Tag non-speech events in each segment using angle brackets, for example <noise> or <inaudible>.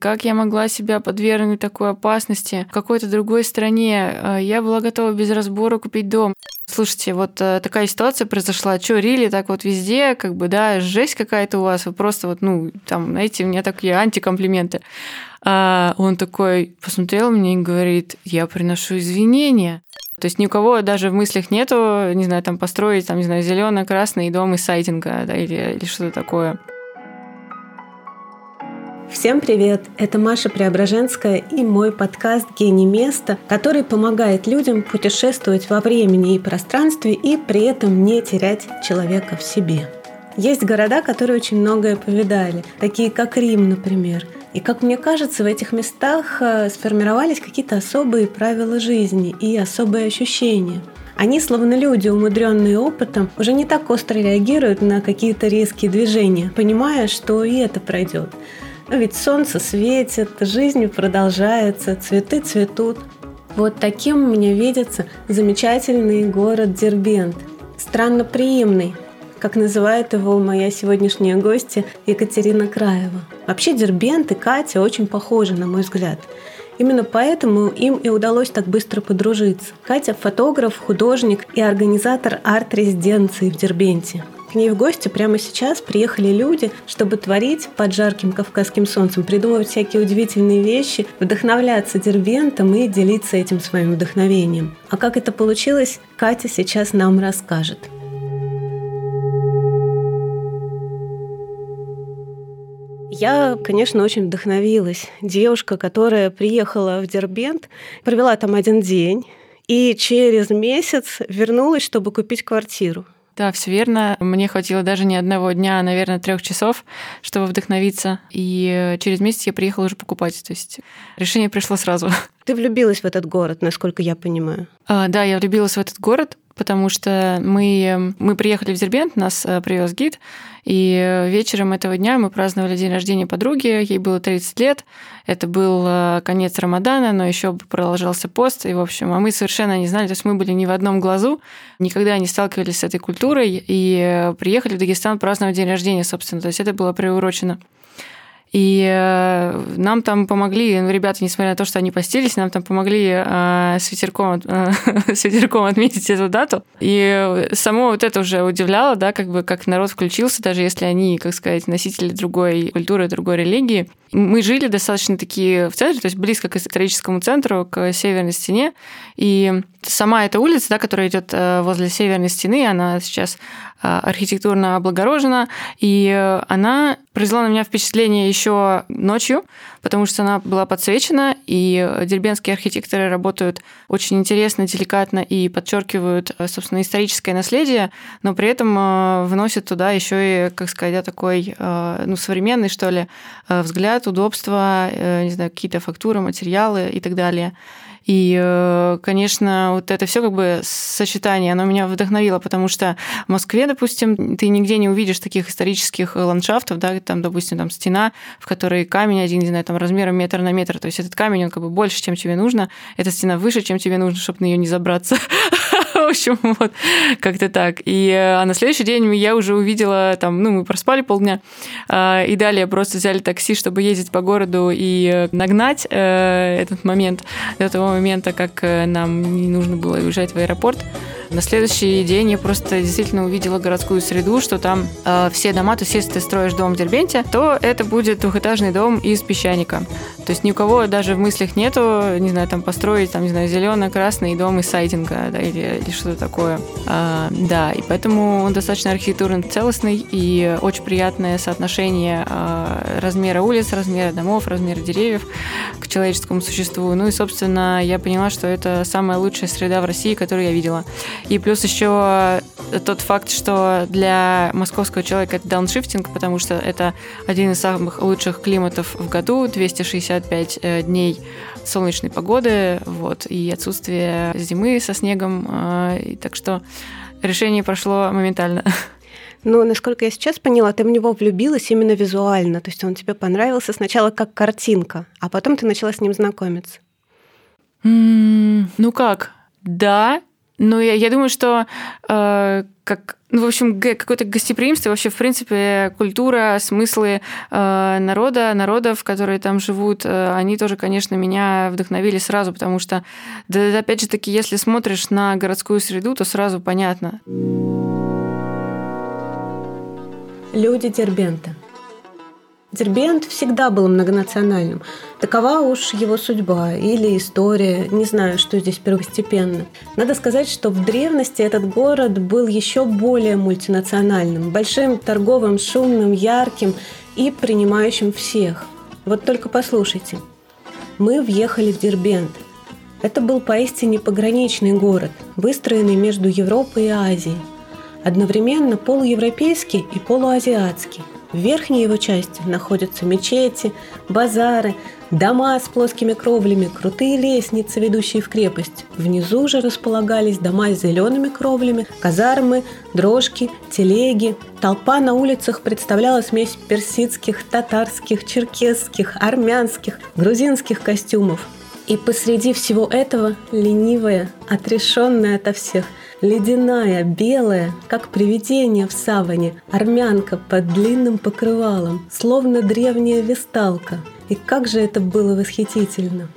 Как я могла себя подвергнуть такой опасности в какой-то другой стране? Э, я была готова без разбора купить дом. Слушайте, вот э, такая ситуация произошла. Чё, Рили, так вот везде, как бы, да, жесть какая-то у вас, вы просто вот, ну, там, знаете, у меня такие антикомплименты. А он такой посмотрел мне и говорит, я приношу извинения. То есть ни у кого даже в мыслях нету, не знаю, там построить, там, не знаю, зеленый, красный дом из сайдинга, да, или, или что-то такое. Всем привет! Это Маша Преображенская и мой подкаст «Гений места», который помогает людям путешествовать во времени и пространстве и при этом не терять человека в себе. Есть города, которые очень многое повидали, такие как Рим, например. И, как мне кажется, в этих местах э, сформировались какие-то особые правила жизни и особые ощущения. Они, словно люди, умудренные опытом, уже не так остро реагируют на какие-то резкие движения, понимая, что и это пройдет. Но ведь солнце светит, жизнь продолжается, цветы цветут. Вот таким мне видится замечательный город Дербент. Странно приимный, как называет его моя сегодняшняя гостья Екатерина Краева. Вообще Дербент и Катя очень похожи, на мой взгляд. Именно поэтому им и удалось так быстро подружиться. Катя – фотограф, художник и организатор арт-резиденции в Дербенте. К ней в гости прямо сейчас приехали люди, чтобы творить под жарким кавказским солнцем, придумывать всякие удивительные вещи, вдохновляться дербентом и делиться этим своим вдохновением. А как это получилось, Катя сейчас нам расскажет. Я, конечно, очень вдохновилась. Девушка, которая приехала в Дербент, провела там один день, и через месяц вернулась, чтобы купить квартиру. Да, все верно. Мне хватило даже не одного дня, а, наверное, трех часов, чтобы вдохновиться. И через месяц я приехала уже покупать. То есть решение пришло сразу. Ты влюбилась в этот город, насколько я понимаю. А, да, я влюбилась в этот город, потому что мы, мы приехали в Дербент, нас э, привез гид, и вечером этого дня мы праздновали день рождения подруги, ей было 30 лет, это был э, конец Рамадана, но еще продолжался пост, и, в общем, а мы совершенно не знали, то есть мы были ни в одном глазу, никогда не сталкивались с этой культурой, и приехали в Дагестан праздновать день рождения, собственно, то есть это было приурочено. И э, нам там помогли, ну, ребята, несмотря на то, что они постились, нам там помогли э, с, ветерком, э, <laughs> с ветерком отметить эту дату. И само вот это уже удивляло, да, как бы как народ включился, даже если они, как сказать, носители другой культуры, другой религии. Мы жили достаточно такие в центре, то есть близко к историческому центру, к северной стене. И сама эта улица, да, которая идет э, возле северной стены, она сейчас э, архитектурно облагорожена, и она произвела на меня впечатление еще ночью, потому что она была подсвечена, и дербенские архитекторы работают очень интересно, деликатно и подчеркивают, э, собственно, историческое наследие, но при этом вносят туда еще и, как сказать, такой ну, современный, что ли, взгляд, удобство, не знаю, какие-то фактуры, материалы и так далее. И, э, конечно, вот это все как бы сочетание, оно меня вдохновило, потому что в Москве, допустим, ты нигде не увидишь таких исторических ландшафтов, да, там, допустим, там стена, в которой камень один, не знаю, там размером метр на метр, то есть этот камень, он как бы больше, чем тебе нужно, эта стена выше, чем тебе нужно, чтобы на нее не забраться. <laughs> В общем, <laughs> вот как-то так. И, э, а на следующий день я уже увидела, там, ну, мы проспали полдня, а, и далее просто взяли такси, чтобы ездить по городу и э, нагнать этот момент до того момента, как э, нам не нужно было уезжать в аэропорт. На следующий день я просто действительно увидела городскую среду, что там э, все дома, то есть если ты строишь дом в Дербенте, то это будет двухэтажный дом из песчаника. То есть ни у кого даже в мыслях нету, не знаю, там построить, там, не знаю, зелено-красный дом из сайдинга, да, или, или что-то такое. А, да, и поэтому он достаточно архитектурно целостный и очень приятное соотношение а, размера улиц, размера домов, размера деревьев к человеческому существу. Ну и, собственно, я поняла, что это самая лучшая среда в России, которую я видела. И плюс еще тот факт, что для московского человека это дауншифтинг, потому что это один из самых лучших климатов в году, 265 э, дней солнечной погоды, вот, и отсутствие зимы со снегом, э, и так что решение прошло моментально. Но, насколько я сейчас поняла, ты в него влюбилась именно визуально. То есть он тебе понравился сначала как картинка, а потом ты начала с ним знакомиться. Mm, ну как? Да, Ну, я, я думаю, что э, как, ну, в общем, какое-то гостеприимство, вообще, в принципе, культура, смыслы э, народа, народов, которые там живут, э, они тоже, конечно, меня вдохновили сразу, потому что, да, опять же таки, если смотришь на городскую среду, то сразу понятно. Люди Дербента – Дербент всегда был многонациональным. Такова уж его судьба или история, не знаю, что здесь первостепенно. Надо сказать, что в древности этот город был еще более мультинациональным, большим, торговым, шумным, ярким и принимающим всех. Вот только послушайте. Мы въехали в Дербент. Это был поистине пограничный город, выстроенный между Европой и Азией. Одновременно полуевропейский и полуазиатский – в верхней его части находятся мечети, базары, дома с плоскими кровлями, крутые лестницы, ведущие в крепость. Внизу же располагались дома с зелеными кровлями, казармы, дрожки, телеги. Толпа на улицах представляла смесь персидских, татарских, черкесских, армянских, грузинских костюмов. И посреди всего этого ленивая, отрешенная ото всех – Ледяная, белая, как привидение в саване, армянка под длинным покрывалом, словно древняя весталка. И как же это было восхитительно!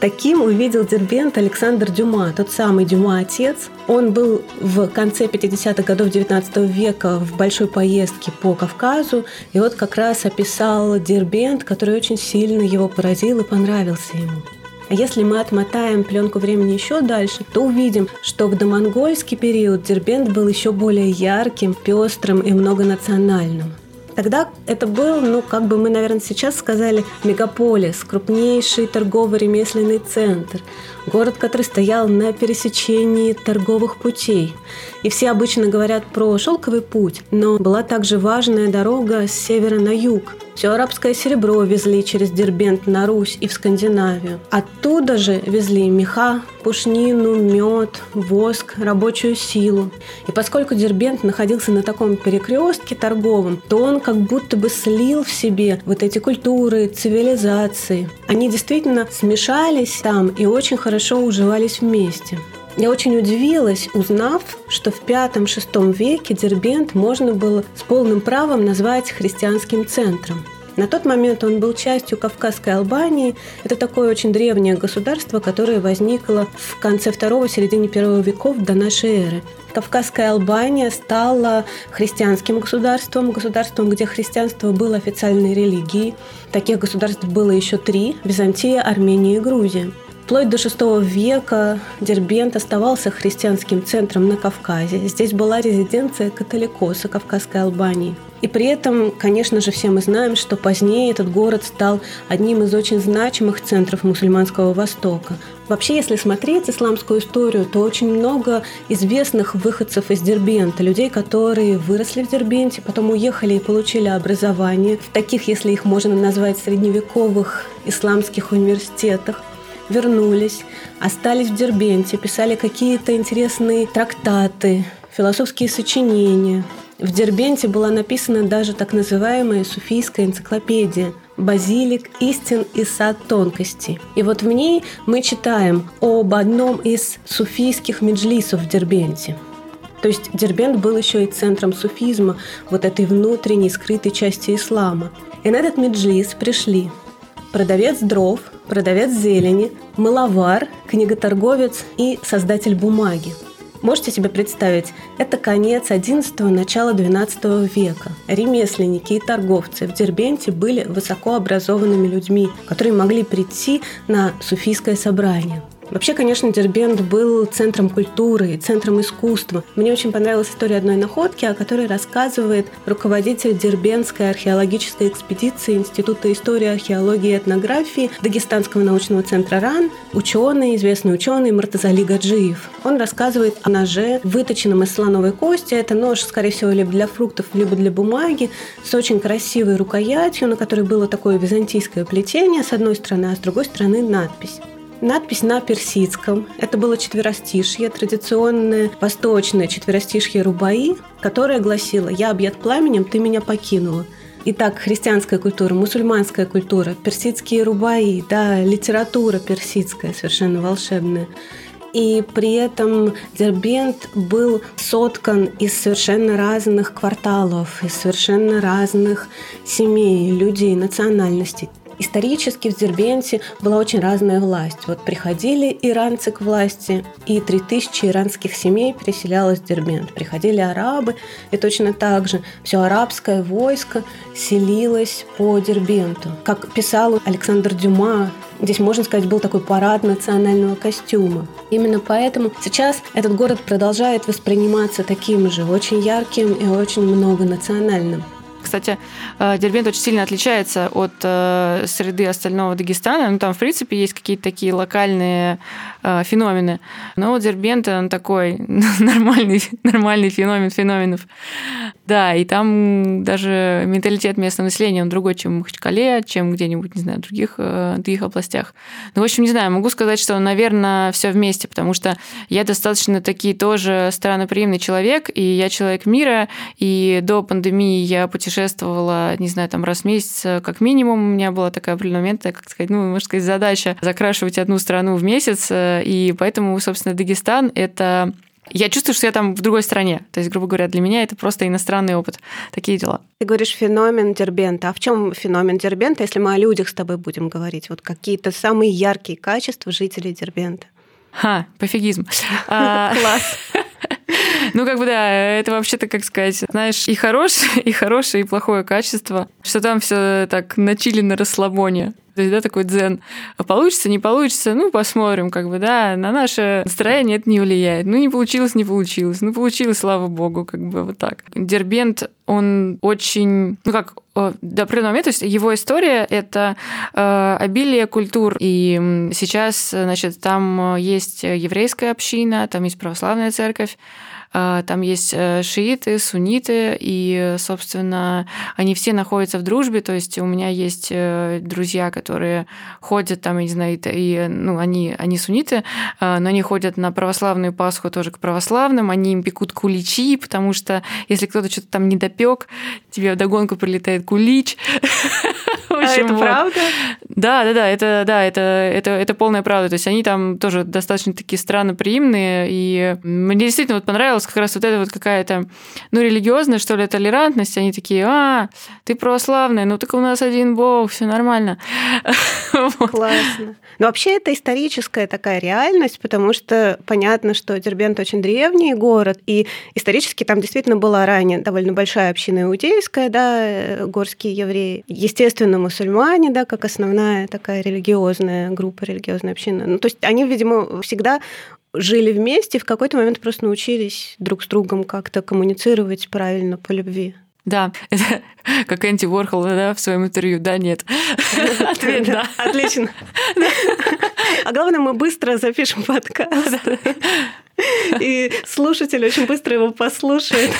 Таким увидел Дербент Александр Дюма, тот самый Дюма-отец. Он был в конце 50-х годов 19 века в большой поездке по Кавказу, и вот как раз описал Дербент, который очень сильно его поразил и понравился ему. А если мы отмотаем пленку времени еще дальше, то увидим, что в домонгольский период Дербент был еще более ярким, пестрым и многонациональным. Тогда это был, ну, как бы мы, наверное, сейчас сказали, мегаполис, крупнейший торгово-ремесленный центр, город, который стоял на пересечении торговых путей. И все обычно говорят про шелковый путь, но была также важная дорога с севера на юг – все арабское серебро везли через Дербент на Русь и в Скандинавию. Оттуда же везли меха, пушнину, мед, воск, рабочую силу. И поскольку Дербент находился на таком перекрестке торговом, то он как будто бы слил в себе вот эти культуры, цивилизации. Они действительно смешались там и очень хорошо уживались вместе. Я очень удивилась, узнав, что в V-VI веке Дербент можно было с полным правом назвать христианским центром. На тот момент он был частью Кавказской Албании. Это такое очень древнее государство, которое возникло в конце второго, середине первого веков до нашей эры. Кавказская Албания стала христианским государством, государством, где христианство было официальной религией. Таких государств было еще три – Византия, Армения и Грузия. Вплоть до VI века Дербент оставался христианским центром на Кавказе. Здесь была резиденция католикоса Кавказской Албании. И при этом, конечно же, все мы знаем, что позднее этот город стал одним из очень значимых центров мусульманского Востока. Вообще, если смотреть исламскую историю, то очень много известных выходцев из Дербента, людей, которые выросли в Дербенте, потом уехали и получили образование в таких, если их можно назвать, средневековых исламских университетах вернулись, остались в Дербенте, писали какие-то интересные трактаты, философские сочинения. В Дербенте была написана даже так называемая суфийская энциклопедия «Базилик истин и сад тонкостей». И вот в ней мы читаем об одном из суфийских меджлисов в Дербенте. То есть Дербент был еще и центром суфизма, вот этой внутренней скрытой части ислама. И на этот меджлис пришли продавец дров, продавец зелени, маловар, книготорговец и создатель бумаги. Можете себе представить, это конец XI – начало XII века. Ремесленники и торговцы в Дербенте были высокообразованными людьми, которые могли прийти на суфийское собрание – Вообще, конечно, Дербент был центром культуры центром искусства. Мне очень понравилась история одной находки, о которой рассказывает руководитель Дербентской археологической экспедиции Института истории, археологии и этнографии Дагестанского научного центра РАН, ученый, известный ученый Мартазали Гаджиев. Он рассказывает о ноже, выточенном из слоновой кости. Это нож, скорее всего, либо для фруктов, либо для бумаги, с очень красивой рукоятью, на которой было такое византийское плетение с одной стороны, а с другой стороны надпись. Надпись на персидском. Это было четверостишье, традиционное восточное четверостишье Рубаи, которое гласило «Я объят пламенем, ты меня покинула». Итак, христианская культура, мусульманская культура, персидские рубаи, да, литература персидская, совершенно волшебная. и при этом Дербент был соткан из совершенно разных кварталов, из совершенно разных семей, людей, национальностей. Исторически в Дербенте была очень разная власть. Вот приходили иранцы к власти, и 3000 иранских семей переселялось в Дербент. Приходили арабы, и точно так же все арабское войско селилось по Дербенту. Как писал Александр Дюма, Здесь, можно сказать, был такой парад национального костюма. Именно поэтому сейчас этот город продолжает восприниматься таким же, очень ярким и очень многонациональным. Кстати, э, Дербент очень сильно отличается от э, среды остального Дагестана. Ну, там, в принципе, есть какие-то такие локальные феномены. Но вот Дербент, он такой <laughs> нормальный, нормальный феномен феноменов. Да, и там даже менталитет местного населения, он другой, чем в Махачкале, чем где-нибудь, не знаю, в других, других областях. Ну, в общем, не знаю, могу сказать, что, наверное, все вместе, потому что я достаточно таки тоже странноприимный человек, и я человек мира, и до пандемии я путешествовала не знаю, там раз в месяц э, как минимум. У меня была такая определенная как сказать, ну, можно сказать, задача закрашивать одну страну в месяц. Э, и поэтому, собственно, Дагестан — это я чувствую, что я там в другой стране. То есть, грубо говоря, для меня это просто иностранный опыт. Такие дела. Ты говоришь феномен Дербента. А в чем феномен Дербента, если мы о людях с тобой будем говорить? Вот какие-то самые яркие качества жителей Дербента? Ха, пофигизм. <laughs> А, Класс. <laughs> <laughs> Ну, как бы да, это вообще-то, как сказать, знаешь, и хорошее, <laughs> и хорошее, и плохое качество, что там все так начили на расслабоне. То есть, да, такой дзен. А получится, не получится, ну, посмотрим, как бы, да, на наше настроение это не влияет. Ну, не получилось, не получилось. Ну, получилось, слава богу, как бы вот так. Дербент, он очень, ну, как, до определенного момента, то есть его история — это э, обилие культур. И сейчас, значит, там есть еврейская община, там есть православная церковь, а, там есть э, шииты, сунниты, и, собственно, они все находятся в дружбе. То есть у меня есть э, друзья, которые ходят там, я не знаю, и, ну, они, они сунниты, а, но они ходят на православную Пасху тоже к православным, они им пекут куличи, потому что если кто-то что-то там не допек, тебе вдогонку прилетает кулич. <laughs> А это правда? Да, да, да, это, да, это, это, это полная правда. То есть они там тоже достаточно такие странноприимные, и мне действительно вот понравилось как раз вот эта вот какая-то, ну, религиозная, что ли, толерантность. Они такие, а, ты православная, ну, так у нас один бог, все нормально. <laughs> Классно. Но вообще это историческая такая реальность, потому что понятно, что Дербент очень древний город, и исторически там действительно была ранее довольно большая община иудейская, да, э, горские евреи. Естественно, мусульмане, да, как основная такая религиозная группа, религиозная община. Ну, то есть они, видимо, всегда жили вместе, в какой-то момент просто научились друг с другом как-то коммуницировать правильно по любви. Да, <laughs> это как Энди Уорхол да, в своем интервью. Да, нет. <laughs> Ответ да. Отлично. А главное, мы быстро запишем подкаст. И слушатель очень быстро его послушает.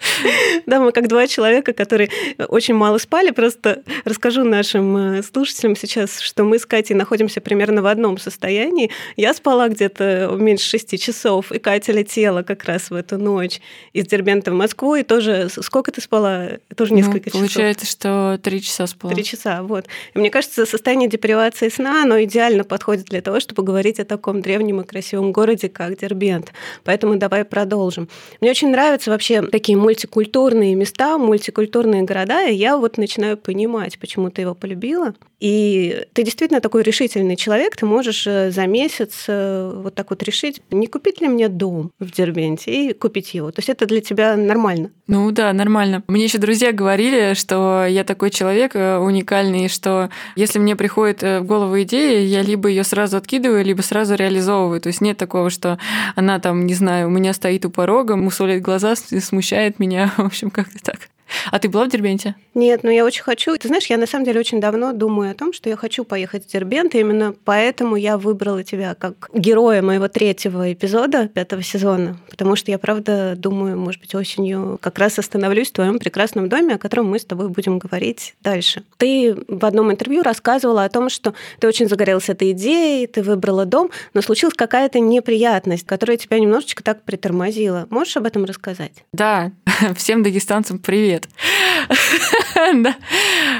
<laughs> Да, мы как два человека, которые очень мало спали. Просто расскажу нашим э, слушателям сейчас, что мы с Катей находимся примерно в одном состоянии. Я спала где-то меньше шести часов, и Катя летела как раз в эту ночь из Дербента в Москву, и тоже... Сколько ты спала? Тоже ну, несколько ну, получается, часов. Получается, что три часа спала. Три часа, вот. И мне кажется, состояние депривации сна, оно идеально подходит для того, чтобы говорить о таком древнем и красивом городе, как Дербент. Поэтому давай продолжим. Мне очень нравятся вообще такие мультикультурные места, мультикультурные города, и я вот начинаю понимать, почему ты его полюбила. И ты действительно такой решительный человек, ты можешь э, за месяц э, вот так вот решить, не купить ли мне дом в Дербенте и купить его. То есть это для тебя нормально? Ну да, нормально. Мне еще друзья говорили, что я такой человек э, уникальный, что если мне приходит в голову идея, я либо ее сразу откидываю, либо сразу реализовываю. То есть нет такого, что она там, не знаю, у меня стоит у порога, мусолит глаза, смущает меня. <laughs> В общем, как-то так. А ты была в Дербенте? Нет, но я очень хочу. Ты знаешь, я на самом деле очень давно думаю о том, что я хочу поехать в Дербент, и именно поэтому я выбрала тебя как героя моего третьего эпизода пятого сезона, потому что я, правда, думаю, может быть, осенью как раз остановлюсь в твоем прекрасном доме, о котором мы с тобой будем говорить дальше. Ты в одном интервью рассказывала о том, что ты очень загорелась этой идеей, ты выбрала дом, но случилась какая-то неприятность, которая тебя немножечко так притормозила. Можешь об этом рассказать? Да, <laughs> всем дагестанцам привет. it. <laughs> <laughs> Да.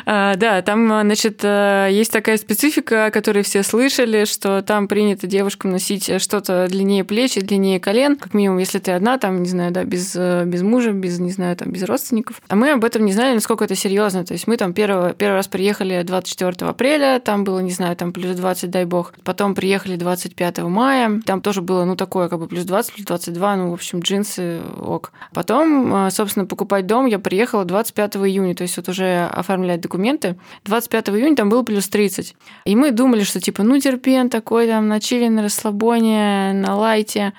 А, да, там, значит, э, есть такая специфика, о которой все слышали, что там принято девушкам носить что-то длиннее плеч и длиннее колен, как минимум, если ты одна, там, не знаю, да, без, э, без мужа, без, не знаю, там, без родственников. А мы об этом не знали, насколько это серьезно. То есть мы там первый, первый раз приехали 24 апреля, там было, не знаю, там плюс 20, дай бог. Потом приехали 25 мая, там тоже было, ну, такое, как бы плюс 20, плюс 22, ну, в общем, джинсы, ок. Потом, э, собственно, покупать дом я приехала 25 июня, то есть вот уже оформлять документы. 25 июня там было плюс 30. И мы думали, что типа, ну, терпен такой, там, на чили, на расслабоне, на лайте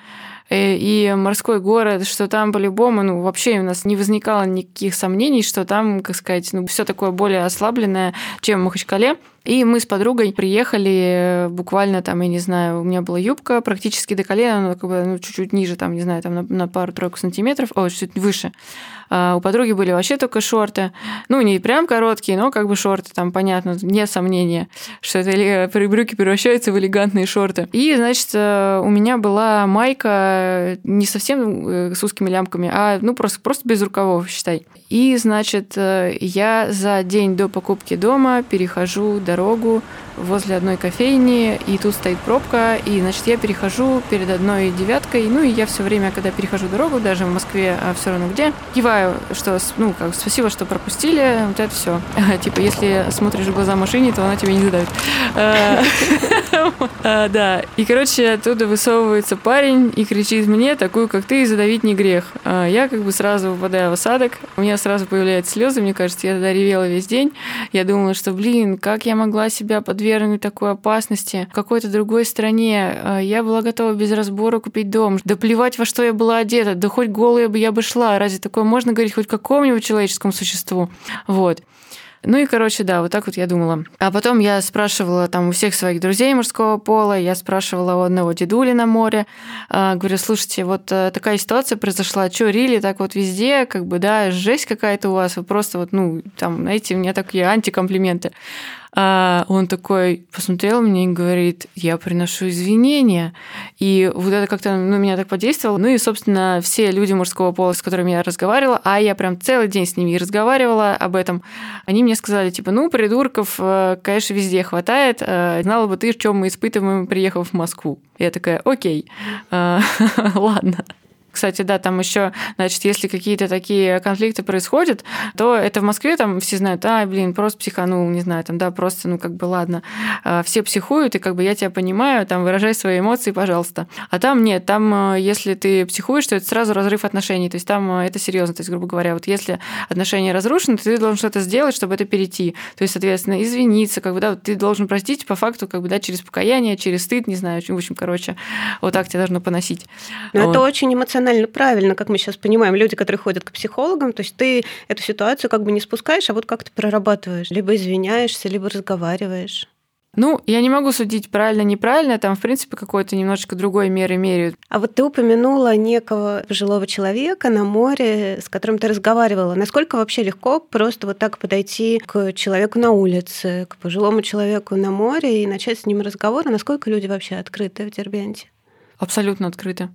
и морской город, что там по-любому, ну, вообще у нас не возникало никаких сомнений, что там, как сказать, ну, все такое более ослабленное, чем в Махачкале. И мы с подругой приехали буквально там, я не знаю, у меня была юбка практически до колена, но как бы ну, чуть-чуть ниже, там, не знаю, там на, на пару-тройку сантиметров, о, чуть выше. А у подруги были вообще только шорты. Ну, не прям короткие, но как бы шорты, там, понятно, нет сомнения, что это брюки превращаются в элегантные шорты. И, значит, э, у меня была майка не совсем э, с узкими лямками, а, ну, просто, просто без рукавов, считай. И, значит, э, я за день до покупки дома перехожу дорогу возле одной кофейни, и тут стоит пробка, и, значит, я перехожу перед одной девяткой, ну, и я все время, когда перехожу дорогу, даже в Москве, а все равно где, киваю, что, ну, как, спасибо, что пропустили, вот это все. <laughs> Типа, если смотришь в глаза машине, то она тебе не задает. Э, <laughs> э, да, и, короче, оттуда высовывается парень и кричит мне, такую, как ты, задавить не грех. Э, я как бы сразу выпадаю в осадок, у меня сразу появляются слезы, мне кажется, я тогда ревела весь день. Я думала, что, блин, как я могла себя подвергнуть такой опасности в какой-то другой стране? Э, я была готова без разбора купить дом. Да плевать, во что я была одета, да хоть голая бы я бы шла. Разве такое можно говорить хоть какому-нибудь человеческому существу? Вот. Ну и, короче, да, вот так вот я думала. А потом я спрашивала там у всех своих друзей мужского пола, я спрашивала у одного дедули на море, а, говорю, слушайте, вот э, такая ситуация произошла, что рили так вот везде, как бы, да, жесть какая-то у вас, вы просто вот, ну, там, знаете, у меня такие антикомплименты. А он такой посмотрел мне и говорит, я приношу извинения. И вот это как-то ну, меня так подействовало. Ну и, собственно, все люди мужского пола, с которыми я разговаривала, а я прям целый день с ними разговаривала об этом, они мне сказали, типа, ну, придурков, э, конечно, везде хватает. Э, знала бы ты, в чем мы испытываем, приехав в Москву. Я такая, окей, э, <laughs> ладно. Кстати, да, там еще, значит, если какие-то такие конфликты происходят, то это в Москве там все знают, а, блин, просто психанул, не знаю, там, да, просто, ну, как бы, ладно. А, все психуют, и как бы я тебя понимаю, там, выражай свои эмоции, пожалуйста. А там нет, там, э, если ты психуешь, то это сразу разрыв отношений, то есть там э, это серьезно, то есть, грубо говоря, вот если отношения разрушены, то ты должен что-то сделать, чтобы это перейти. То есть, соответственно, извиниться, как бы, да, ты должен простить по факту, как бы, да, через покаяние, через стыд, не знаю, в общем, короче, вот так тебя должно поносить. Но вот. это очень эмоционально эмоционально правильно, как мы сейчас понимаем, люди, которые ходят к психологам, то есть ты эту ситуацию как бы не спускаешь, а вот как то прорабатываешь. Либо извиняешься, либо разговариваешь. Ну, я не могу судить правильно, неправильно, там, в принципе, какой-то немножечко другой меры меряют. А вот ты упомянула некого пожилого человека на море, с которым ты разговаривала. Насколько вообще легко просто вот так подойти к человеку на улице, к пожилому человеку на море и начать с ним разговор? А насколько люди вообще открыты в Дербенте? Абсолютно открыты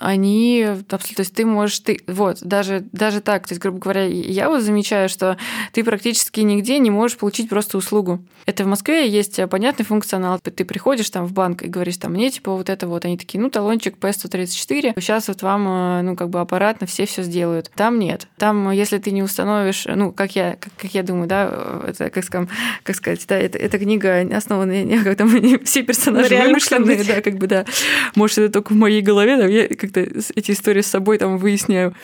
они абсолютно, то есть ты можешь, ты, вот, даже, даже так, то есть, грубо говоря, я вот замечаю, что ты практически нигде не можешь получить просто услугу. Это в Москве есть понятный функционал. Ты приходишь там в банк и говоришь, там, мне типа вот это вот, они такие, ну, талончик P134, сейчас вот вам, э, ну, как бы аппаратно все все сделают. Там нет. Там, если ты не установишь, ну, как я, как, как я думаю, да, это, как, скажем, как сказать, да, это, эта книга основана, <laughs> не, как там все персонажи вымышленные, да, как бы, да. Может, это только в моей голове, да, я как-то эти истории с собой там выясняю.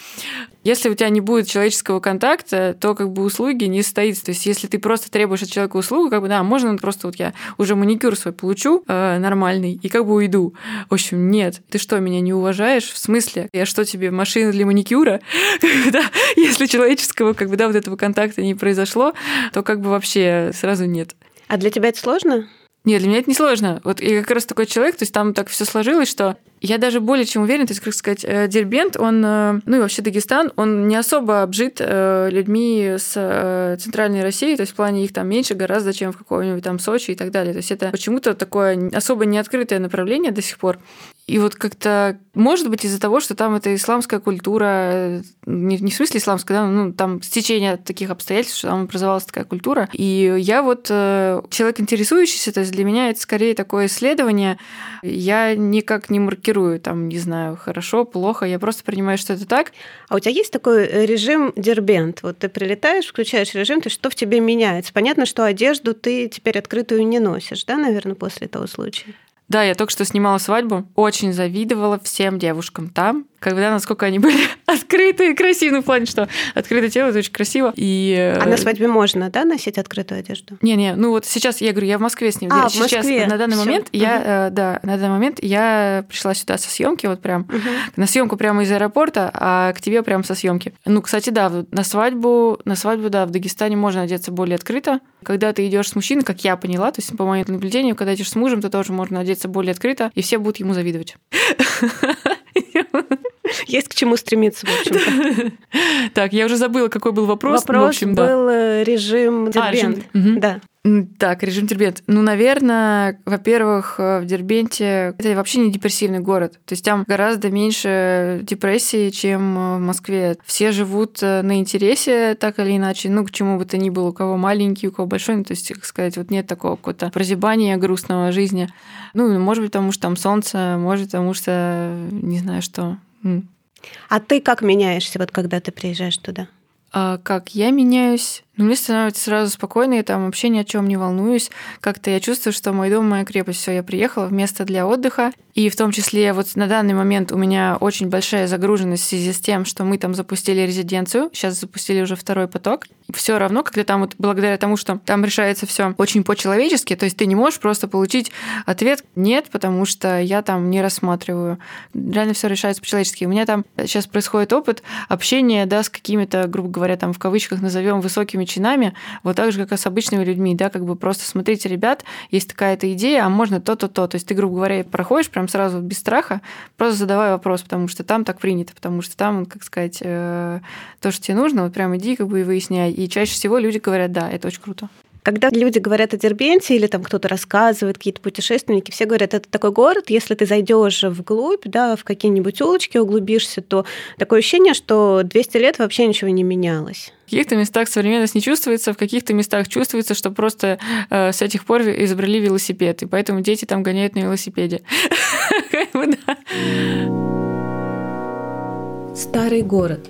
Если у тебя не будет человеческого контакта, то как бы услуги не состоится. То есть если ты просто требуешь от человека услугу, как бы, да, можно просто вот я уже маникюр свой получу э, нормальный и как бы уйду. В общем, нет. Ты что, меня не уважаешь? В смысле? Я что тебе, машина для маникюра? <laughs> да, если человеческого, как бы, да, вот этого контакта не произошло, то как бы вообще сразу нет. А для тебя это сложно? Нет, для меня это не сложно. Вот я как раз такой человек, то есть там так все сложилось, что я даже более чем уверен, то есть, как сказать, э, Дербент, он, э, ну и вообще Дагестан, он не особо обжит э, людьми с центральной России, то есть в плане их там меньше гораздо, чем в каком-нибудь там Сочи и так далее. То есть это почему-то такое особо неоткрытое направление до сих пор. И вот как-то, может быть, из-за того, что там это исламская культура, не, не в смысле исламская, да, ну, там стечение таких обстоятельств, что там образовалась такая культура. И я вот э, человек интересующийся, то есть для меня это скорее такое исследование. Я никак не маркирую, там, не знаю, хорошо, плохо, я просто принимаю, что это так. А у тебя есть такой э, режим дербент? Вот ты прилетаешь, включаешь режим, то что в тебе меняется? Понятно, что одежду ты теперь открытую не носишь, да, наверное, после того случая? Да, я только что снимала свадьбу. Очень завидовала всем девушкам там, когда насколько они были <laughs> открытые и красивые, ну, в плане, что открытое тело, это очень красиво. И... А на свадьбе можно, да, носить открытую одежду? Не-не, ну вот сейчас, я говорю, я в Москве с ним. А, сейчас, в Москве. На данный Всё. момент Мгм. я, э, да, на данный момент я пришла сюда со съемки, вот прям на съемку прямо из аэропорта, а к тебе прямо со съемки. Ну, кстати, да, на свадьбу, на свадьбу, да, в Дагестане можно одеться более открыто. Когда ты идешь с мужчиной, как я поняла, то есть по моему наблюдению, когда идешь с мужем, то тоже можно одеться более открыто, и все будут ему завидовать. <laughs> Есть к чему стремиться, в общем-то. <laughs> Так, я уже забыла, какой был вопрос. Вопрос был э, режим А, режим- дербент. Да. Так, режим Дербент. Ну, наверное, во-первых, э, в Дербенте это вообще не депрессивный город. То есть там гораздо меньше депрессии, чем э, в Москве. Все живут на интересе, так или иначе, ну, к чему бы то ни было, у кого маленький, у кого большой, ну, то есть, как сказать, вот нет такого какого-то прозябания грустного жизни. Ну, может быть, потому что там солнце, может, потому что не знаю что. А ты как меняешься, вот когда ты приезжаешь туда? А как я меняюсь? Ну, мне становится сразу спокойно, я там вообще ни о чем не волнуюсь. Как-то я чувствую, что мой дом, моя крепость, все, я приехала в место для отдыха. И в том числе вот на данный момент у меня очень большая загруженность в связи с тем, что мы там запустили резиденцию, сейчас запустили уже второй поток. Все равно, когда там вот благодаря тому, что там решается все очень по-человечески, то есть ты не можешь просто получить ответ «нет», потому что я там не рассматриваю. Реально все решается по-человечески. У меня там сейчас происходит опыт общения да, с какими-то, грубо говоря, там в кавычках назовем высокими чинами, вот так же, как и с обычными людьми, да, как бы просто смотрите, ребят, есть такая-то идея, а можно то-то, то. То есть ты, грубо говоря, проходишь прям сразу без страха, просто задавай вопрос, потому что там так принято, потому что там, как сказать, э, то, что тебе нужно, вот прям иди как бы и выясняй. И чаще всего люди говорят, да, это очень круто. Когда люди говорят о Дербенте или там кто-то рассказывает, какие-то путешественники, все говорят, это такой город, если ты зайдешь вглубь, да, в какие-нибудь улочки углубишься, то такое ощущение, что 200 лет вообще ничего не менялось. В каких-то местах современность не чувствуется, в каких-то местах чувствуется, что просто э, с этих пор изобрели велосипед, и поэтому дети там гоняют на велосипеде. <laughs> Старый город.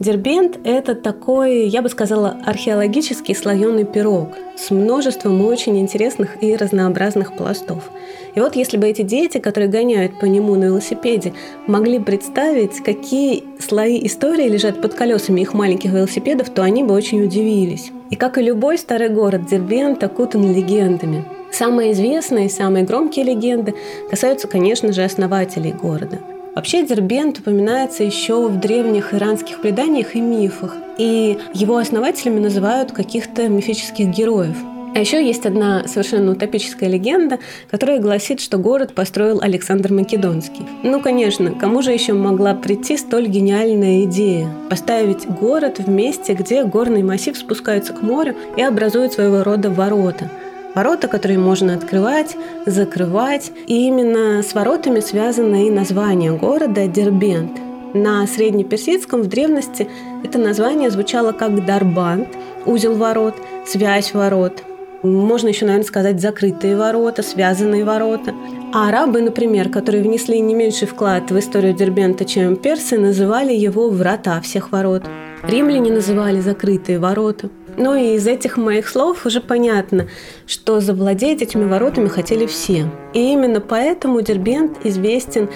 Дербент – это такой, я бы сказала, археологический слоеный пирог с множеством очень интересных и разнообразных пластов. И вот если бы эти дети, которые гоняют по нему на велосипеде, могли представить, какие слои истории лежат под колесами их маленьких велосипедов, то они бы очень удивились. И как и любой старый город, Дербент окутан легендами. Самые известные, самые громкие легенды касаются, конечно же, основателей города – Вообще Дербент упоминается еще в древних иранских преданиях и мифах, и его основателями называют каких-то мифических героев. А еще есть одна совершенно утопическая легенда, которая гласит, что город построил Александр Македонский. Ну, конечно, кому же еще могла прийти столь гениальная идея? Поставить город в месте, где горный массив спускается к морю и образует своего рода ворота – Ворота, которые можно открывать, закрывать. И именно с воротами связано и название города Дербент. На среднеперсидском в древности это название звучало как Дарбант, узел ворот, связь ворот. Можно еще, наверное, сказать закрытые ворота, связанные ворота. А арабы, например, которые внесли не меньший вклад в историю Дербента, чем персы, называли его «врата всех ворот». Римляне называли закрытые ворота. Ну и из этих моих слов уже понятно, что завладеть этими воротами хотели все. И именно поэтому Дербент известен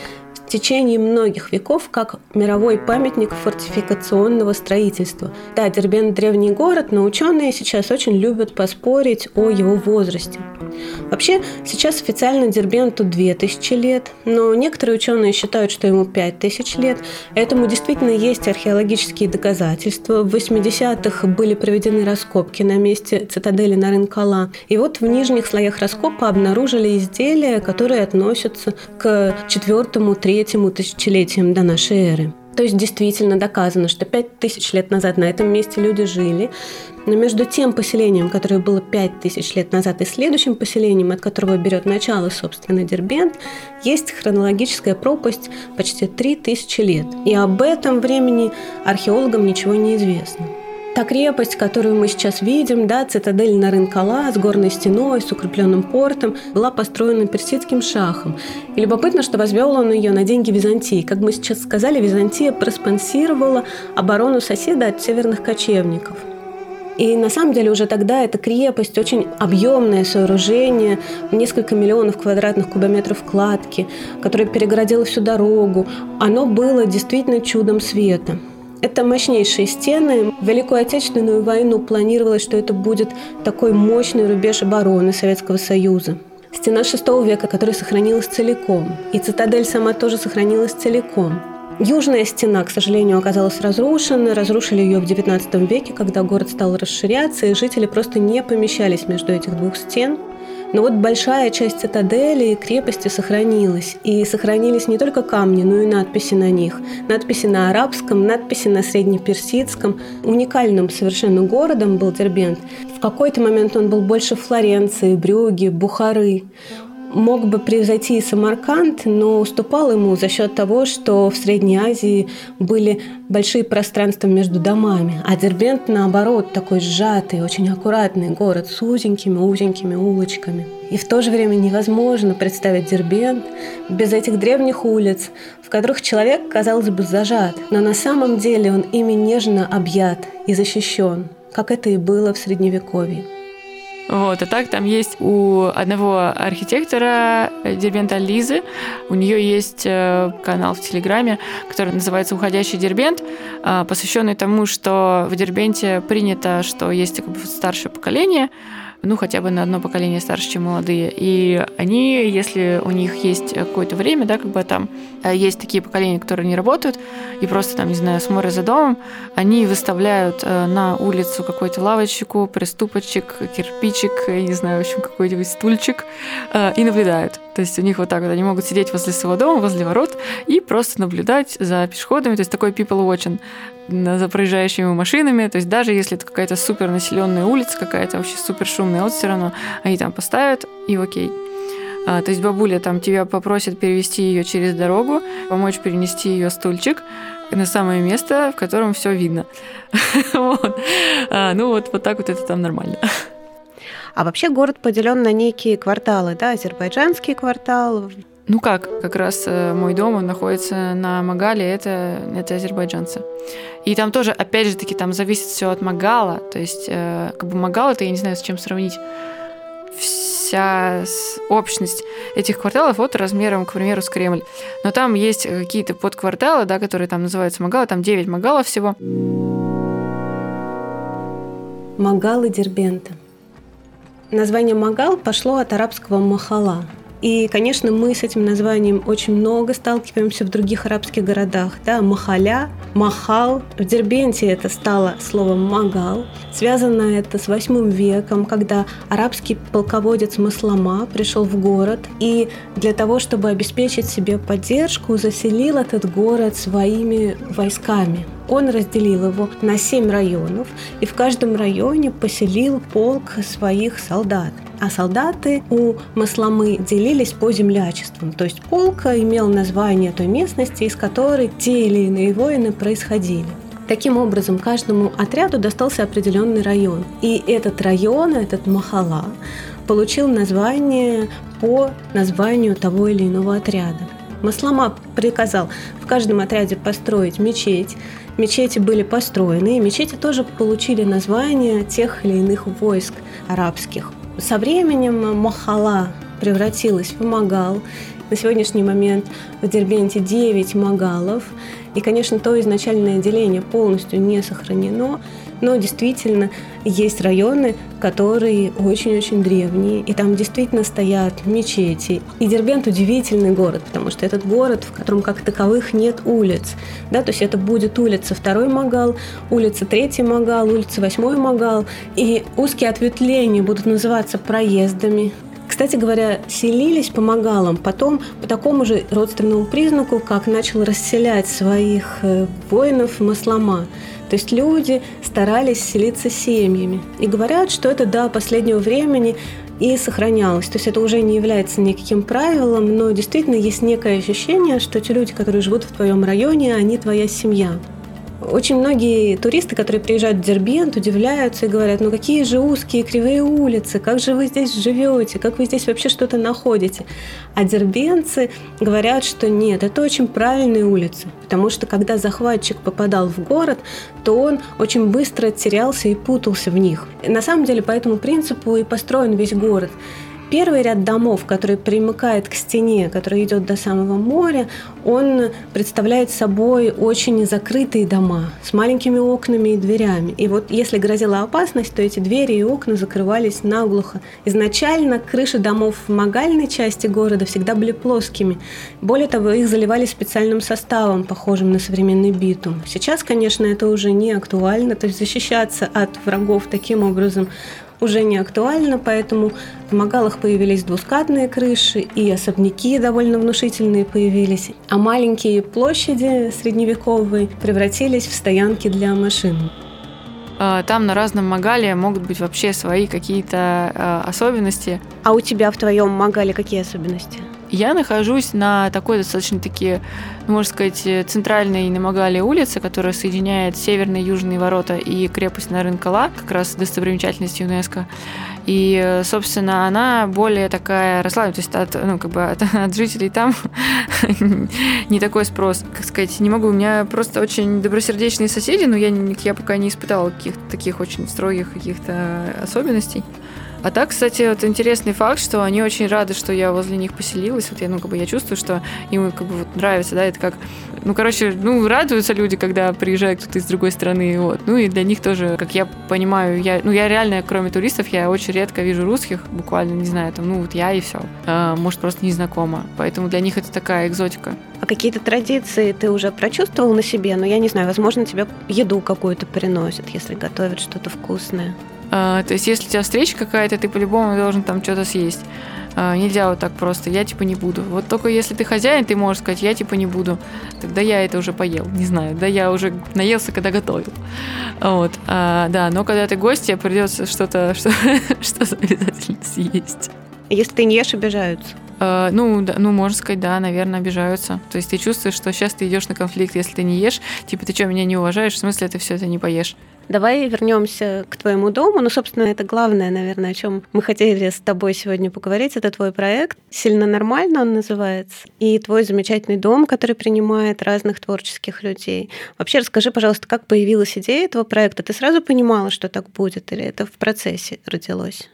в течение многих веков как мировой памятник фортификационного строительства. Да, Дербент – древний город, но ученые сейчас очень любят поспорить о его возрасте. Вообще, сейчас официально Дербенту 2000 лет, но некоторые ученые считают, что ему 5000 лет. Этому действительно есть археологические доказательства. В 80-х были проведены раскопки на месте цитадели Нарынкала. И вот в нижних слоях раскопа обнаружили изделия, которые относятся к четвертому, третьему тысячелетиям до нашей эры. То есть действительно доказано, что 5000 лет назад на этом месте люди жили. Но между тем поселением, которое было 5000 лет назад, и следующим поселением, от которого берет начало, собственно, Дербент, есть хронологическая пропасть почти 3000 лет. И об этом времени археологам ничего не известно. Та крепость, которую мы сейчас видим, да, цитадель Нарынкала с горной стеной, с укрепленным портом, была построена персидским шахом. И любопытно, что возвел он ее на деньги Византии. Как мы сейчас сказали, Византия проспонсировала оборону соседа от северных кочевников. И на самом деле уже тогда эта крепость, очень объемное сооружение, несколько миллионов квадратных кубометров кладки, которое перегородило всю дорогу, оно было действительно чудом света. Это мощнейшие стены. В Великую Отечественную войну планировалось, что это будет такой мощный рубеж обороны Советского Союза. Стена VI века, которая сохранилась целиком. И цитадель сама тоже сохранилась целиком. Южная стена, к сожалению, оказалась разрушена. Разрушили ее в XIX веке, когда город стал расширяться, и жители просто не помещались между этих двух стен. Но вот большая часть цитадели и крепости сохранилась. И сохранились не только камни, но и надписи на них. Надписи на арабском, надписи на среднеперсидском. Уникальным совершенно городом был Дербент. В какой-то момент он был больше Флоренции, Брюги, Бухары мог бы превзойти Самарканд, но уступал ему за счет того, что в Средней Азии были большие пространства между домами, а Дербент, наоборот, такой сжатый, очень аккуратный город с узенькими-узенькими улочками. И в то же время невозможно представить Дербент без этих древних улиц, в которых человек, казалось бы, зажат, но на самом деле он ими нежно объят и защищен, как это и было в Средневековье. Вот, а так там есть у одного архитектора э, Дербента Лизы, у нее есть э, канал в Телеграме, который называется «Уходящий Дербент», э, посвященный тому, что в Дербенте принято, что есть как бы старшее поколение, ну, хотя бы на одно поколение старше, чем молодые. И они, если у них есть какое-то время, да, как бы там э, есть такие поколения, которые не работают, и просто там, не знаю, смотрят за домом, они выставляют э, на улицу какой-то лавочку, приступочек, кирпичик, я не знаю, в общем, какой-нибудь стульчик, э, и наблюдают. То есть у них вот так вот, они могут сидеть возле своего дома, возле ворот, и просто наблюдать за пешеходами, то есть такой people watching за проезжающими машинами. То есть даже если это какая-то супер населенная улица, какая-то вообще супер шумная, вот все равно они там поставят и окей. А, то есть бабуля там тебя попросит перевести ее через дорогу, помочь перенести ее стульчик на самое место, в котором все видно. <laughs> а, ну вот, вот так вот это там нормально. А вообще город поделен на некие кварталы, да, азербайджанский квартал, ну как, как раз э, мой дом, он находится на Магале, это, это азербайджанцы. И там тоже, опять же таки, там зависит все от Магала. То есть, э, как бы Магал, это я не знаю, с чем сравнить. Вся общность этих кварталов вот размером, к примеру, с Кремль. Но там есть какие-то подкварталы, да, которые там называются Магалы, там 9 Магалов всего. Магалы Дербента. Название Магал пошло от арабского махала, и, конечно, мы с этим названием очень много сталкиваемся в других арабских городах. Да, Махаля, Махал. В Дербенте это стало словом Магал. Связано это с восьмым веком, когда арабский полководец Маслама пришел в город и для того, чтобы обеспечить себе поддержку, заселил этот город своими войсками. Он разделил его на семь районов и в каждом районе поселил полк своих солдат. А солдаты у Масламы делились по землячествам. То есть полка имел название той местности, из которой те или иные воины происходили. Таким образом, каждому отряду достался определенный район. И этот район, этот Махала, получил название по названию того или иного отряда. Маслама приказал в каждом отряде построить мечеть. Мечети были построены, и мечети тоже получили название тех или иных войск арабских. Со временем Махала превратилась в Магал. На сегодняшний момент в Дербенте 9 Магалов. И, конечно, то изначальное деление полностью не сохранено, но действительно есть районы, которые очень-очень древние, и там действительно стоят мечети. И Дербент удивительный город, потому что этот город, в котором как таковых нет улиц. Да, то есть это будет улица второй Магал, улица третий Магал, улица восьмой Магал, и узкие ответвления будут называться проездами, кстати говоря, селились по магалам потом по такому же родственному признаку, как начал расселять своих э, воинов Маслома. То есть люди старались селиться семьями. И говорят, что это до последнего времени и сохранялось. То есть это уже не является никаким правилом, но действительно есть некое ощущение, что те люди, которые живут в твоем районе, они твоя семья. Очень многие туристы, которые приезжают в Дербент, удивляются и говорят, ну какие же узкие кривые улицы, как же вы здесь живете, как вы здесь вообще что-то находите. А дербенцы говорят, что нет, это очень правильные улицы, потому что когда захватчик попадал в город, то он очень быстро терялся и путался в них. На самом деле по этому принципу и построен весь город. Первый ряд домов, который примыкает к стене, который идет до самого моря, он представляет собой очень закрытые дома с маленькими окнами и дверями. И вот если грозила опасность, то эти двери и окна закрывались наглухо. Изначально крыши домов в магальной части города всегда были плоскими. Более того, их заливали специальным составом, похожим на современный битум. Сейчас, конечно, это уже не актуально, то есть защищаться от врагов таким образом уже не актуально, поэтому в Магалах появились двускатные крыши, и особняки довольно внушительные появились, а маленькие площади средневековые превратились в стоянки для машин. А, там на разном Магале могут быть вообще свои какие-то а, особенности. А у тебя в твоем Магале какие особенности? Я нахожусь на такой достаточно-таки, ну, можно сказать, центральной Намагали улице, которая соединяет северные и южные ворота и крепость Нарынкала, как раз достопримечательность ЮНЕСКо. И, собственно, она более такая расслабленная, то есть от, ну, как бы от, <laughs> от жителей там <laughs> не такой спрос. Как сказать, не могу, у меня просто очень добросердечные соседи, но я, я пока не испытала каких-то таких очень строгих каких-то особенностей. А так, кстати, вот интересный факт, что они очень рады, что я возле них поселилась. Вот я, ну, как бы я чувствую, что им как бы вот нравится, да, это как, ну, короче, ну, радуются люди, когда приезжает кто-то из другой страны, вот. Ну, и для них тоже, как я понимаю, я, ну, я реально, кроме туристов, я очень редко вижу русских, буквально, не знаю, там, ну, вот я и все. А, может, просто не знакома. Поэтому для них это такая экзотика. А какие-то традиции ты уже прочувствовал на себе? Ну, я не знаю, возможно, тебе еду какую-то приносят, если готовят что-то вкусное. А, то есть, если у тебя встреча какая-то, ты по-любому должен там что-то съесть. А, нельзя вот так просто, я типа не буду. Вот только если ты хозяин, ты можешь сказать, я типа не буду. Тогда я это уже поел, не знаю. Да я уже наелся, когда готовил. Вот, а, да, но когда ты гость, тебе придется что-то <laughs> что, что обязательно съесть. Если ты не ешь, обижаются. Uh, ну, да, ну, можно сказать, да, наверное, обижаются. То есть ты чувствуешь, что сейчас ты идешь на конфликт, если ты не ешь, типа, ты что, меня не уважаешь, в смысле ты все это не поешь. Давай вернемся к твоему дому. Ну, собственно, это главное, наверное, о чем мы хотели с тобой сегодня поговорить. Это твой проект. Сильно нормально он называется. И твой замечательный дом, который принимает разных творческих людей. Вообще расскажи, пожалуйста, как появилась идея этого проекта? Ты сразу понимала, что так будет, или это в процессе родилось?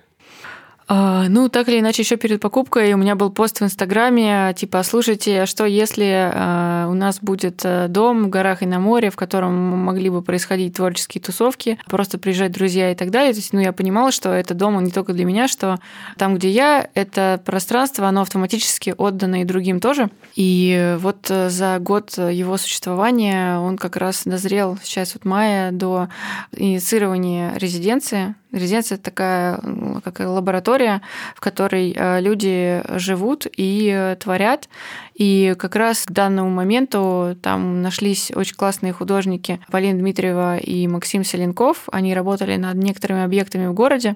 А, ну, так или иначе, еще перед покупкой у меня был пост в Инстаграме, типа, слушайте, что если а, у нас будет э, дом в горах и на море, в котором могли бы происходить творческие тусовки, просто приезжать друзья и так далее. То есть, ну, я понимала, что это дом, он не только для меня, что там, где я, это пространство, оно автоматически отдано и другим тоже. И вот э, за год его существования он как раз дозрел сейчас вот мая до инициирования резиденции Резиденция – это такая как лаборатория, в которой э, люди живут и э, творят. И как раз к данному моменту там нашлись очень классные художники Полина Дмитриева и Максим Селенков. Они работали над некоторыми объектами в городе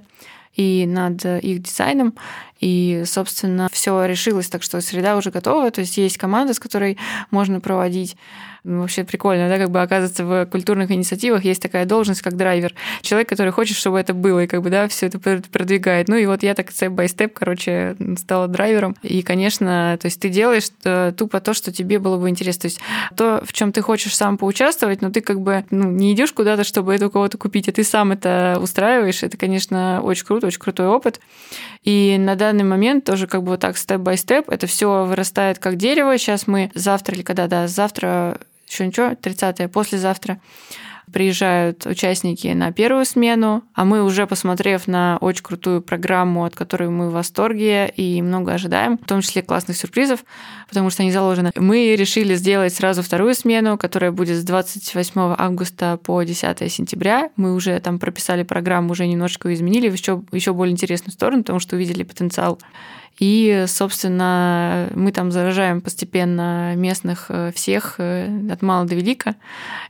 и над их дизайном. И, собственно, все решилось, так что среда уже готова. То есть есть команда, с которой можно проводить вообще прикольно, да, как бы оказывается в культурных инициативах есть такая должность, как драйвер. Человек, который хочет, чтобы это было, и как бы, да, все это продвигает. Ну и вот я так степ-бай-степ, короче, стала драйвером. И, конечно, то есть ты делаешь э, тупо то, что тебе было бы интересно. То есть то, в чем ты хочешь сам поучаствовать, но ты как бы ну, не идешь куда-то, чтобы это у кого-то купить, а ты сам это устраиваешь. Это, конечно, очень круто, очень крутой опыт. И на данный момент тоже как бы вот так степ-бай-степ это все вырастает как дерево. Сейчас мы завтра или когда, да, завтра еще ничего, 30-е, послезавтра, приезжают участники на первую смену, а мы уже посмотрев на очень крутую программу, от которой мы в восторге и много ожидаем, в том числе классных сюрпризов, потому что они заложены, мы решили сделать сразу вторую смену, которая будет с 28 августа по 10 сентября. Мы уже там прописали программу, уже немножко изменили в еще, еще более интересную сторону, потому что увидели потенциал и, собственно, мы там заражаем постепенно местных э, всех э, от мала до велика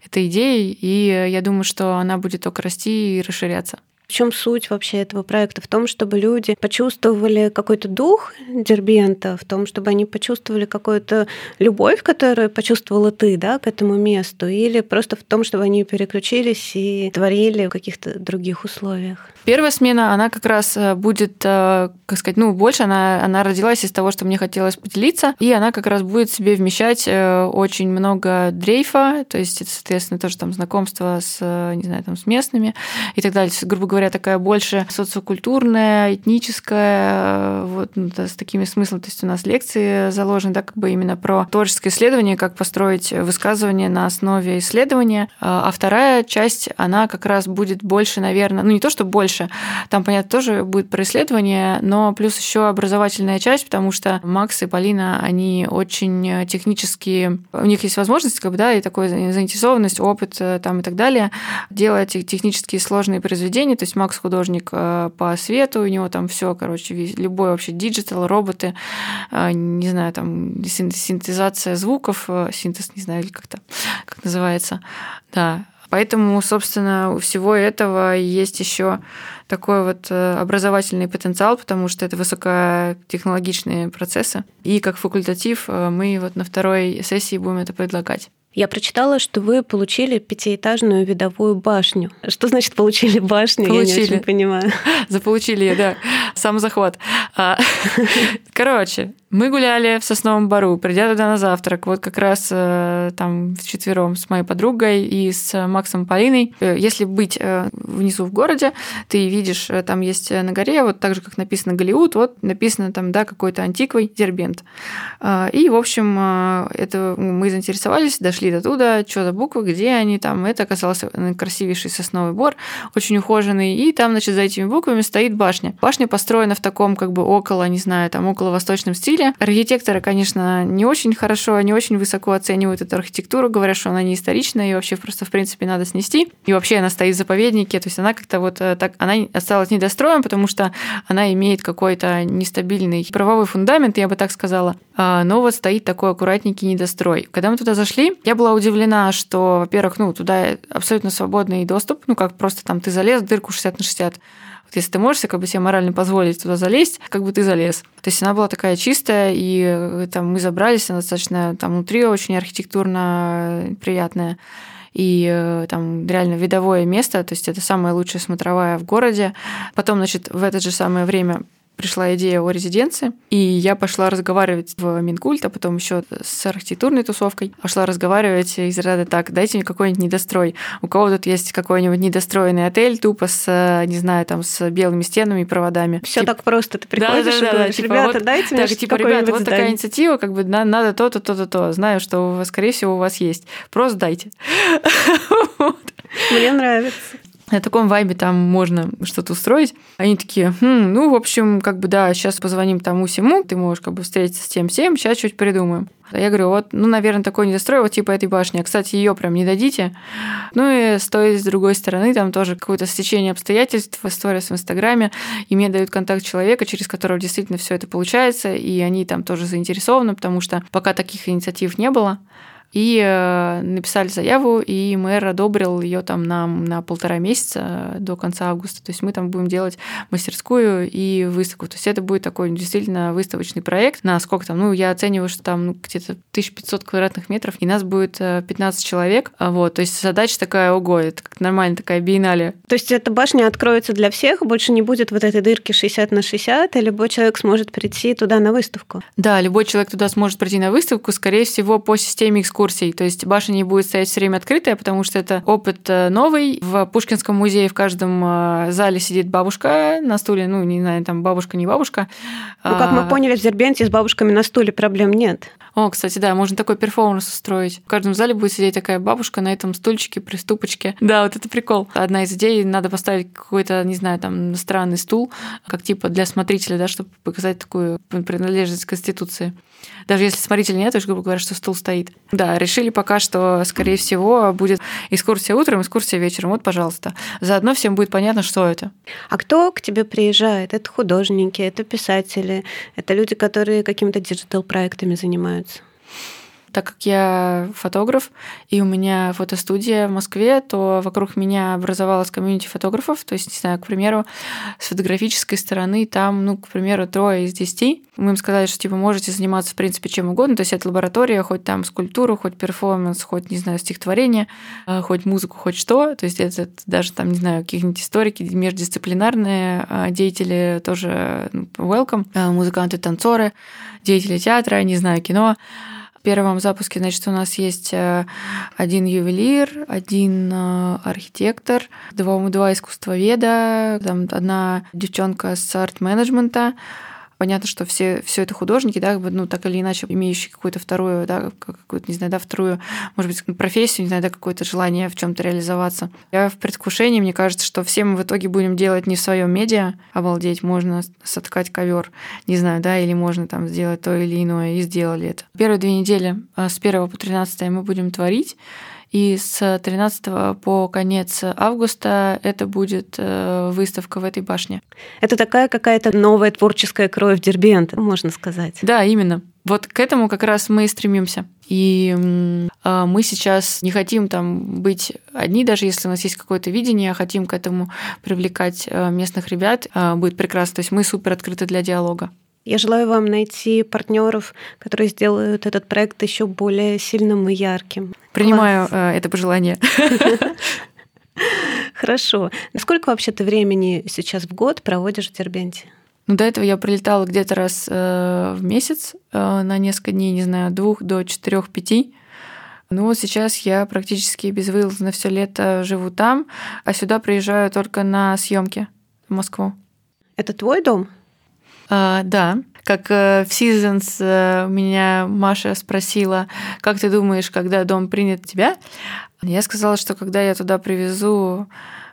этой идеей, и я думаю, что она будет только расти и расширяться. В чем суть вообще этого проекта? В том, чтобы люди почувствовали какой-то дух Дербента, в том, чтобы они почувствовали какую-то любовь, которую почувствовала ты, да, к этому месту, или просто в том, чтобы они переключились и творили в каких-то других условиях? Первая смена, она как раз э, будет, э, как сказать, ну, больше она, она родилась из того, что мне хотелось поделиться, и она как раз будет себе вмещать э, очень много дрейфа, то есть соответственно, тоже там знакомство с, не знаю, там, с местными и так далее. Грубо говоря, такая больше социокультурная, этническая, вот ну, с такими смыслами. То есть у нас лекции заложены, да, как бы именно про творческое исследование, как построить высказывание на основе исследования. А вторая часть, она как раз будет больше, наверное, ну не то, что больше. Там, понятно, тоже будет про исследование, но плюс еще образовательная часть, потому что Макс и Полина, они очень технически, у них есть возможность, как бы, да, и такой заинтересованность, опыт э, там и так далее, делать технически сложные произведения. То есть Макс художник э, по свету, у него там все, короче, любой вообще digital, роботы, э, не знаю, там синтезация звуков, синтез, не знаю, или как-то, как называется, да, Поэтому, собственно, у всего этого есть еще такой вот э, образовательный потенциал, потому что это высокотехнологичные процессы. И как факультатив э, мы вот на второй сессии будем это предлагать. Я прочитала, что вы получили пятиэтажную видовую башню. Что значит получили башню? Получили. Я не очень понимаю. <laughs> Заполучили, да. Сам захват. А, <laughs> короче, мы гуляли в Сосновом Бару, придя туда на завтрак, вот как раз э, там вчетвером с моей подругой и с Максом Полиной. Э, если быть э, внизу в городе, ты видишь, там есть на горе, вот так же, как написано Голливуд, вот написано там, да, какой-то антиквой Дербент. И, в общем, это мы заинтересовались, дошли до туда, что за буквы, где они там. Это оказался красивейший сосновый бор, очень ухоженный. И там, значит, за этими буквами стоит башня. Башня построена в таком, как бы, около, не знаю, там, около восточном стиле, стиле. Архитекторы, конечно, не очень хорошо, не очень высоко оценивают эту архитектуру, говорят, что она не историчная и вообще просто, в принципе, надо снести. И вообще она стоит в заповеднике, то есть она как-то вот э, так, она осталась недостроем, потому что она имеет какой-то нестабильный правовой фундамент, я бы так сказала. А, но вот стоит такой аккуратненький недострой. Когда мы туда зашли, я была удивлена, что, во-первых, ну, туда абсолютно свободный доступ, ну, как просто там ты залез в дырку 60 на 60, вот если ты можешь как бы себе морально позволить туда залезть, как бы ты залез. То есть она была такая чистая, и э, там мы забрались, она достаточно там внутри очень архитектурно приятная и э, там реально видовое место, то есть это самая лучшая смотровая в городе. Потом, значит, в это же самое время пришла идея о резиденции, и я пошла разговаривать в Минкульт, а потом еще с архитектурной тусовкой. Пошла разговаривать из ряда так, дайте мне какой-нибудь недострой. У кого тут есть какой-нибудь недостроенный отель, тупо с, не знаю, там, с белыми стенами и проводами. Все Тип... так просто. Ты приходишь да, да, да, и говоришь, типа, ребята, вот, дайте мне типа, ребята, вот такая инициатива, как бы надо то-то, то-то, то. Знаю, что, скорее всего, у вас есть. <laughs> Просто дайте. Мне нравится на таком вайбе там можно что-то устроить. Они такие, хм, ну, в общем, как бы, да, сейчас позвоним тому-сему, ты можешь как бы встретиться с тем всем, сейчас что-нибудь придумаем. Я говорю, вот, ну, наверное, такой недострой, вот типа этой башни. А, кстати, ее прям не дадите. Ну и стоит с другой стороны, там тоже какое-то стечение обстоятельств, история в Инстаграме, и мне дают контакт человека, через которого действительно все это получается, и они там тоже заинтересованы, потому что пока таких инициатив не было, и э, написали заяву, и мэр одобрил ее там на, на полтора месяца до конца августа. То есть мы там будем делать мастерскую и выставку. То есть это будет такой действительно выставочный проект. На сколько там? Ну, я оцениваю, что там ну, где-то 1500 квадратных метров, и нас будет 15 э, человек. Вот, то есть задача такая, ого, это как нормально такая биеннале. То есть эта башня откроется для всех, больше не будет вот этой дырки 60 на 60, и любой человек сможет прийти туда на выставку? Да, любой человек туда сможет прийти на выставку, скорее всего, по системе экскурсии экскурсий. То есть башня не будет стоять все время открытая, потому что это опыт э, новый. В Пушкинском музее в каждом э, зале сидит бабушка на стуле, ну, не знаю, там бабушка, не бабушка. Ну, как мы а, поняли, в Дербенте с бабушками на стуле проблем нет. О, кстати, да, можно такой перформанс устроить. В каждом зале будет сидеть такая бабушка на этом стульчике, приступочке. Да, вот это прикол. Одна из идей, надо поставить какой-то, не знаю, там, странный стул, как типа для смотрителя, да, чтобы показать такую принадлежность к Конституции. Даже если смотрителя нет, то, грубо говоря, что стул стоит. Да, решили пока, что, скорее всего, будет экскурсия утром, экскурсия вечером. Вот, пожалуйста. Заодно всем будет понятно, что это. А кто к тебе приезжает? Это художники, это писатели, это люди, которые какими-то digital-проектами занимаются? Так как я фотограф, и у меня фотостудия в Москве, то вокруг меня образовалась комьюнити фотографов. То есть, не знаю, к примеру, с фотографической стороны там, ну, к примеру, трое из десяти. Мы им сказали, что, типа, можете заниматься, в принципе, чем угодно. То есть, это лаборатория, хоть там скульптуру, хоть перформанс, хоть, не знаю, стихотворение, а, хоть музыку, хоть что. То есть, это даже там, не знаю, какие-нибудь историки, междисциплинарные а, деятели тоже ну, welcome, а, музыканты, танцоры, деятели театра, не знаю, кино первом запуске, значит, у нас есть э, один ювелир, один э, архитектор, два, два искусствоведа, там одна девчонка с арт-менеджмента, Понятно, что все, все это художники, да, ну, так или иначе, имеющие какую-то вторую, да, какую-то, не знаю, да, вторую, может быть, профессию, не знаю, да, какое-то желание в чем-то реализоваться. Я в предвкушении, мне кажется, что все мы в итоге будем делать не в своем медиа, обалдеть, можно соткать ковер, не знаю, да, или можно там сделать то или иное, и сделали это. Первые две недели а, с 1 по 13 мы будем творить, и с 13 по конец августа это будет э, выставка в этой башне. Это такая какая-то новая творческая кровь Дербента, можно сказать. Да, именно. Вот к этому как раз мы и стремимся. И а, мы сейчас не хотим там быть одни, даже если у нас есть какое-то видение, а хотим к этому привлекать э, местных ребят, а, будет прекрасно. То есть мы супер открыты для диалога. Я желаю вам найти партнеров, которые сделают этот проект еще более сильным и ярким. Принимаю Класс. Э, это пожелание. <laughs> Хорошо. Насколько вообще ты времени сейчас в год проводишь в Дербенте? Ну, до этого я прилетала где-то раз э, в месяц э, на несколько дней, не знаю, двух до четырех-пяти. Ну вот сейчас я практически безвылазно все лето живу там, а сюда приезжаю только на съемки в Москву. Это твой дом? А, да, как э, в Seasons э, меня Маша спросила, как ты думаешь, когда дом принят тебя? Я сказала, что когда я туда привезу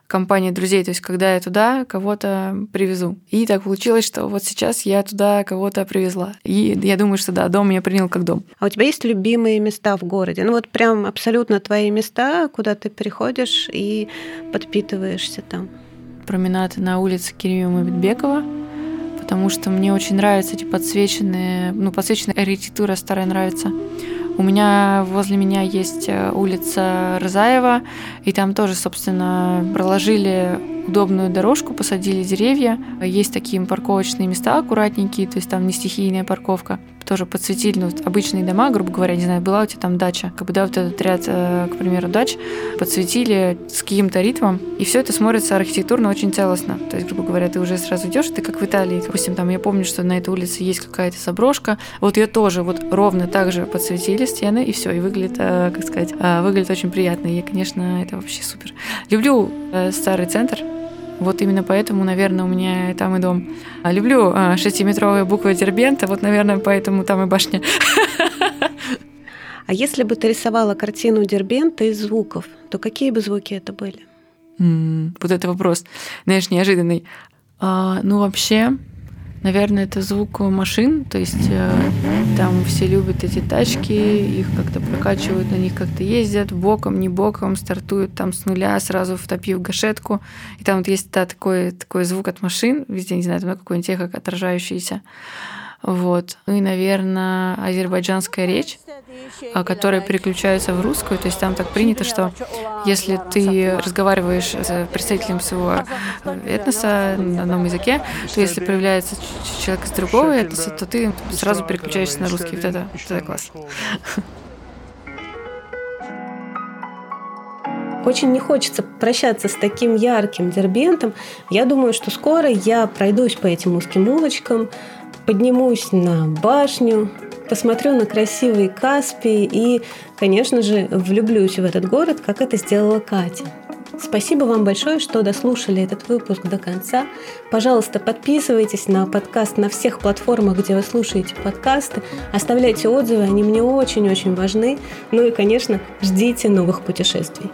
компании друзей, то есть когда я туда кого-то привезу. И так получилось, что вот сейчас я туда кого-то привезла. И я думаю, что да, дом меня принял как дом. А у тебя есть любимые места в городе? Ну вот прям абсолютно твои места, куда ты приходишь и подпитываешься там? Променад на улице Кирилла Мабитбекова, потому что мне очень нравятся эти подсвеченные, ну, подсвеченная архитектура старая нравится. У меня возле меня есть э, улица Рызаева, и там тоже, собственно, проложили удобную дорожку, посадили деревья. Есть такие парковочные места аккуратненькие, то есть там не стихийная парковка тоже подсветили, ну, обычные дома, грубо говоря, не знаю, была у тебя там дача, как бы, да, вот этот ряд, э, к примеру, дач, подсветили с каким-то ритмом, и все это смотрится архитектурно очень целостно. То есть, грубо говоря, ты уже сразу идешь, ты как в Италии, допустим, там я помню, что на этой улице есть какая-то заброшка, вот ее тоже вот ровно так же подсветили стены, и все, и выглядит, э, как сказать, э, выглядит очень приятно, и, конечно, это вообще супер. Люблю старый центр, вот именно поэтому, наверное, у меня там и дом. А люблю а, шестиметровые буквы Дербента, вот, наверное, поэтому там и башня. <laughs> А если бы ты рисовала картину Дербента из звуков, то какие бы звуки это были? Mm, вот это вопрос, знаешь, неожиданный. А, ну, вообще, Наверное, это звук машин, то есть э, там все любят эти тачки, их как-то прокачивают, на них как-то ездят, боком, не боком, стартуют там с нуля, сразу втопив гашетку. И там вот есть да, такой, такой звук от машин, везде, не знаю, там какой-нибудь эхо отражающийся. Вот. Ну и, наверное, азербайджанская речь, а, которая переключается в русскую. То есть там так принято, что если ты разговариваешь с представителем своего этноса на одном языке, то если появляется человек из другого этноса, то ты сразу переключаешься на русский. Вот это, вот это класс. Очень не хочется прощаться с таким ярким дербентом. Я думаю, что скоро я пройдусь по этим узким улочкам, поднимусь на башню, посмотрю на красивый Каспий и, конечно же, влюблюсь в этот город, как это сделала Катя. Спасибо вам большое, что дослушали этот выпуск до конца. Пожалуйста, подписывайтесь на подкаст на всех платформах, где вы слушаете подкасты. Оставляйте отзывы, они мне очень-очень важны. Ну и, конечно, ждите новых путешествий.